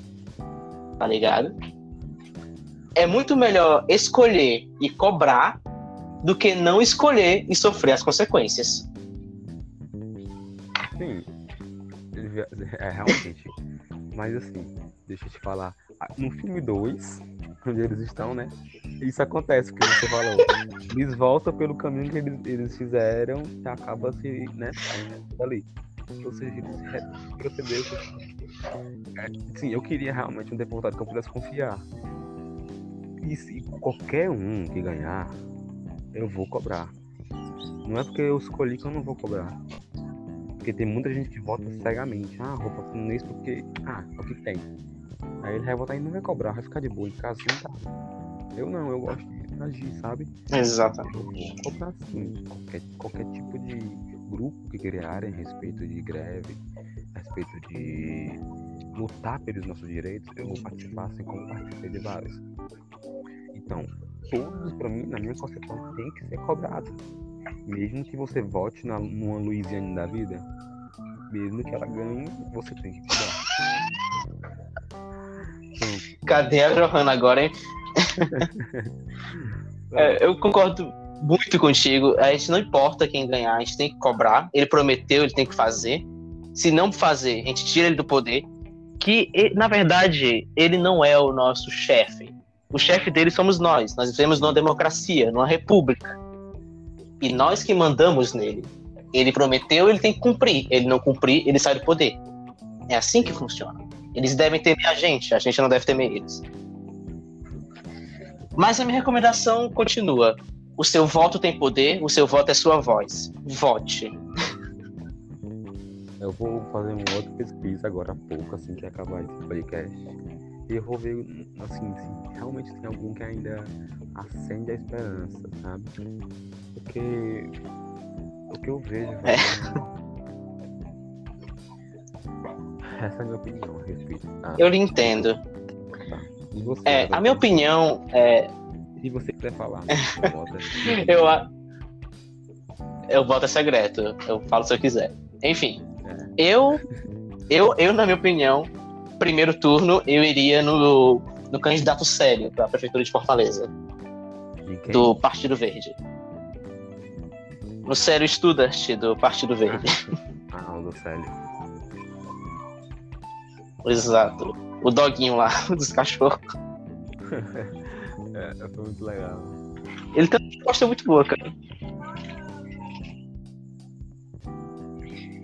tá ligado? É muito melhor escolher e cobrar do que não escolher e sofrer as consequências. Sim. Ele- É, realmente. Mas assim, deixa eu te falar. Ah, No filme 2, onde eles estão, né? Isso acontece, que você falou. Eles voltam pelo caminho que eles, eles fizeram e acaba se, né? Ali. Procederam. É, sim, eu queria realmente um deputado que eu pudesse confiar. E se qualquer um que ganhar, eu vou cobrar. Não é porque eu escolhi que eu não vou cobrar. Porque tem muita gente que vota cegamente. Ah, vou votar nisso porque. Ah, é o que tem. Aí ele vai votar e não vai cobrar, vai ficar de boa em casa sentado. Eu não, eu gosto de agir, sabe? Exatamente. Eu vou cobrar sim. Qualquer, qualquer tipo de grupo que criarem a respeito de greve, a respeito de lutar pelos nossos direitos, eu vou participar assim como participei de vários. Então, todos, pra mim, na minha concepção, tem que ser cobrado. Mesmo que você vote na, numa Luiziane da vida, mesmo que ela ganhe, você tem que cobrar. Cadê a Johanna agora, hein? É, eu concordo muito contigo. A gente não importa quem ganhar, a gente tem que cobrar. Ele prometeu, ele tem que fazer. Se não fazer, a gente tira ele do poder. Que, na verdade, ele não é o nosso chefe. O chefe dele somos nós. Nós vivemos numa democracia, numa república. E nós que mandamos nele. Ele prometeu, ele tem que cumprir. Ele não cumprir, ele sai do poder. É assim que funciona. Eles devem temer a gente, a gente não deve temer eles. Mas a minha recomendação continua. O seu voto tem poder, o seu voto é sua voz. Vote. Eu vou fazer uma outra pesquisa agora há pouco, assim que acabar esse podcast. E eu vou ver, assim, se realmente tem algum que ainda acende a esperança, sabe? Porque o que eu vejo. É. Essa é a minha opinião a respeito. Ah, Eu lhe entendo. tá. Você, É, a minha opinião é. Se você quiser falar, bota. Eu, a- eu voto é secreto. Eu falo se eu quiser. Enfim. Eu, eu, eu, na minha opinião, primeiro turno, eu iria no, no candidato sério para a Prefeitura de Fortaleza, De do Partido Verde. No Sério Studart do Partido Verde. Ah, o do Célio. Exato. O doguinho lá, dos cachorros. É, foi muito legal. Ele tem uma resposta muito boa, cara.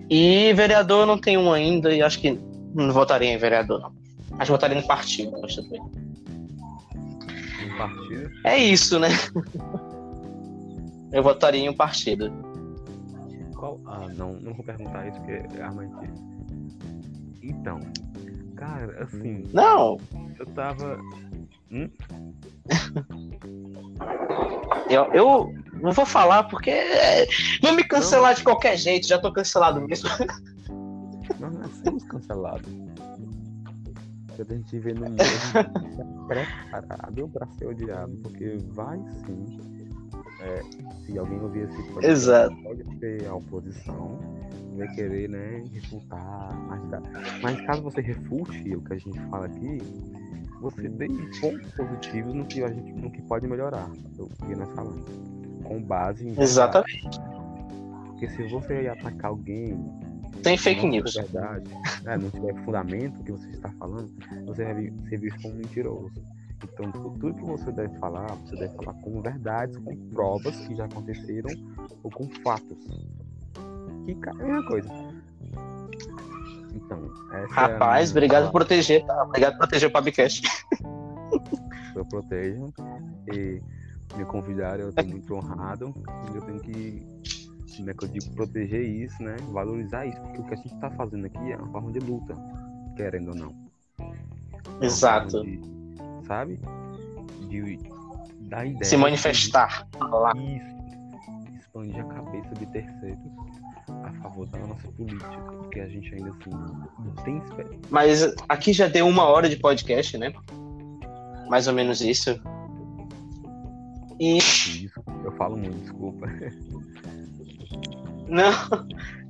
E vereador eu não tenho um ainda e acho que não votaria em vereador, não. Acho que votaria no partido, mas tudo bem. Um partido. É isso, né? Eu votaria em um partido. Qual? Ah, não, não vou perguntar isso porque é armadilha. Então, cara, assim, Não, eu tava. Hum? eu, eu não vou falar porque é, vão me cancelar de qualquer jeito, já tô cancelado mesmo. Nós nascemos cancelados. Quando a gente vê no mundo, tá preparado pra ser odiado, porque vai sim. é, se alguém ouvir esse podcast, Exato. pode ser a oposição, vai querer, né, refutar, ajudar. Mas caso você refute o que a gente fala aqui, você dê pontos positivos no que a gente no que pode melhorar, o que nós falamos. Com base em. Exatamente. Porque se você atacar alguém Sem fake news. verdade, né, não tiver fundamento que você está falando, você vai ser visto como mentiroso. Então, tudo que você deve falar, você deve falar com verdades, com provas que já aconteceram ou com fatos. Que é a mesma coisa. Então, é Rapaz, minha obrigado por proteger, tá? Obrigado por proteger o podcast. eu protejo e me convidaram, eu estou muito honrado eu tenho que, como é que eu digo, proteger isso, né? Valorizar isso, porque o que a gente está fazendo aqui é uma forma de luta, querendo ou não. É Exato. de, sabe? De dar ideia. Se manifestar. Falar. Isso. Expandir a cabeça de terceiros a favor da nossa política, porque a gente ainda assim não tem esperança. Mas aqui já deu uma hora de podcast, né? Mais ou menos isso. E Isso, eu falo muito, desculpa. não,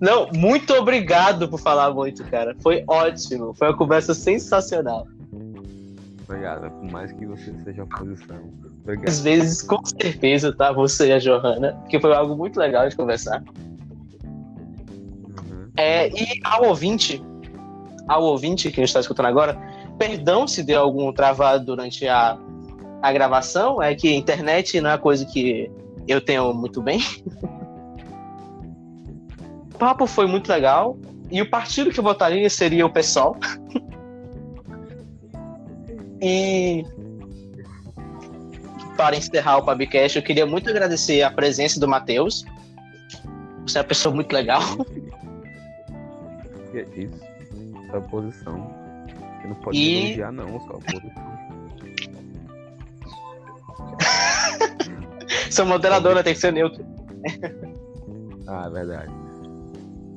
não, muito obrigado por falar muito, cara. Foi ótimo. Foi uma conversa sensacional. Obrigado, por mais que você seja oposição. Obrigado. Às vezes, com certeza, tá? Você e a Johanna, porque foi algo muito legal de conversar. É, e ao ouvinte, ao ouvinte que está escutando agora, perdão se deu algum travado durante a, a gravação, é que internet não é coisa que eu tenho muito bem. O papo foi muito legal. E o partido que eu votaria seria o PSOL. e para encerrar o podcast, eu queria muito agradecer a presença do Matheus. Você é uma pessoa muito legal. É isso? Essa oposição. Você não pode E- elogiar, não, só oposição. Sou moderadora, tem que ser neutro. Ah, é verdade.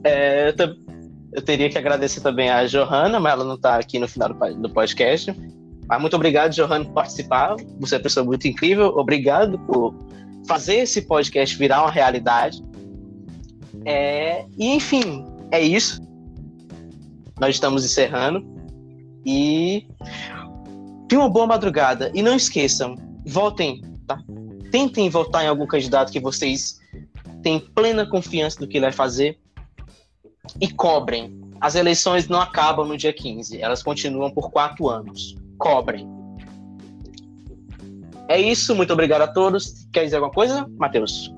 É, eu, eu teria que agradecer também a Johanna, mas ela não está aqui no final do podcast. Mas muito obrigado, Johanna, por participar. Você é uma pessoa muito incrível. Obrigado por fazer esse podcast virar uma realidade. É, e, enfim, é isso. Nós estamos encerrando. E tenham uma boa madrugada. E não esqueçam, votem, tá? Tentem votar em algum candidato que vocês têm plena confiança do que ele vai fazer e cobrem. As eleições não acabam no dia 15, elas continuam por quatro anos. Cobrem. É isso, muito obrigado a todos. Quer dizer alguma coisa, Matheus?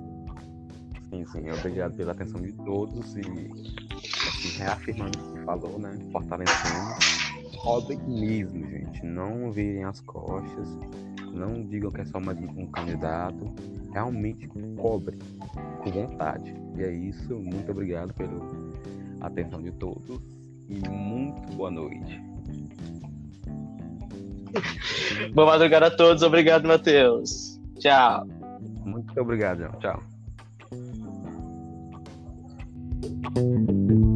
Sim, sim, obrigado pela atenção de todos e assim, reafirmando o que falou, né? Fortalecendo. Cobrem mesmo, gente. Não virem as costas. Não digam que é só mais um candidato. Realmente cobrem com vontade. E é isso. Muito obrigado pela atenção de todos. E muito boa noite. Boa madrugada a todos, obrigado, Matheus. Tchau. Muito obrigado. Tchau. Thank you.